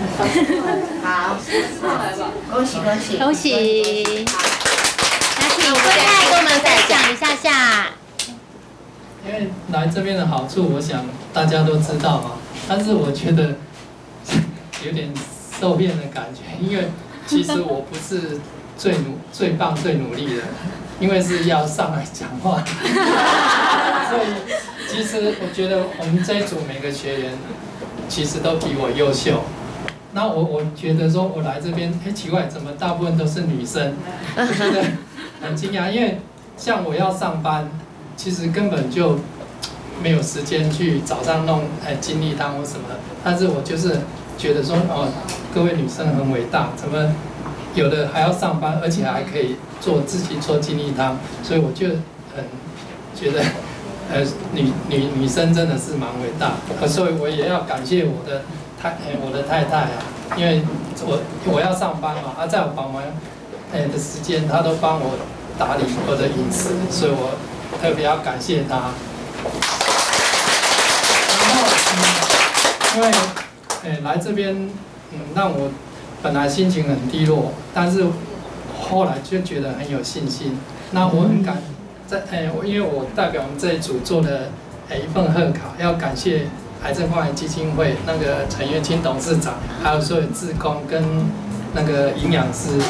好，恭喜恭喜恭喜！那请坤泰跟我们分享一下下。因为来这边的好处，我想大家都知道嘛。但是我觉得有点受骗的感觉，因为其实我不是最努、最棒、最努力的，因为是要上来讲话。所以其实我觉得我们这一组每个学员其实都比我优秀。那我我觉得说我来这边，哎，奇怪，怎么大部分都是女生？我觉得很惊讶，因为像我要上班。其实根本就没有时间去早上弄哎精力汤或什么，但是我就是觉得说哦，各位女生很伟大，怎么有的还要上班，而且还可以做自己做精力汤，所以我就很觉得呃女女女生真的是蛮伟大，所以我也要感谢我的太我的太太啊，因为我我要上班嘛，她在我忙完哎的时间，她都帮我打理我的饮食，所以我。特别要感谢她，然后嗯，因为诶来这边嗯让我本来心情很低落，但是后来就觉得很有信心。那我很感在诶我因为我代表我们这一组做的诶一份贺卡，要感谢癌症关怀基金会那个陈月清董事长，还有所有志工跟那个营养师。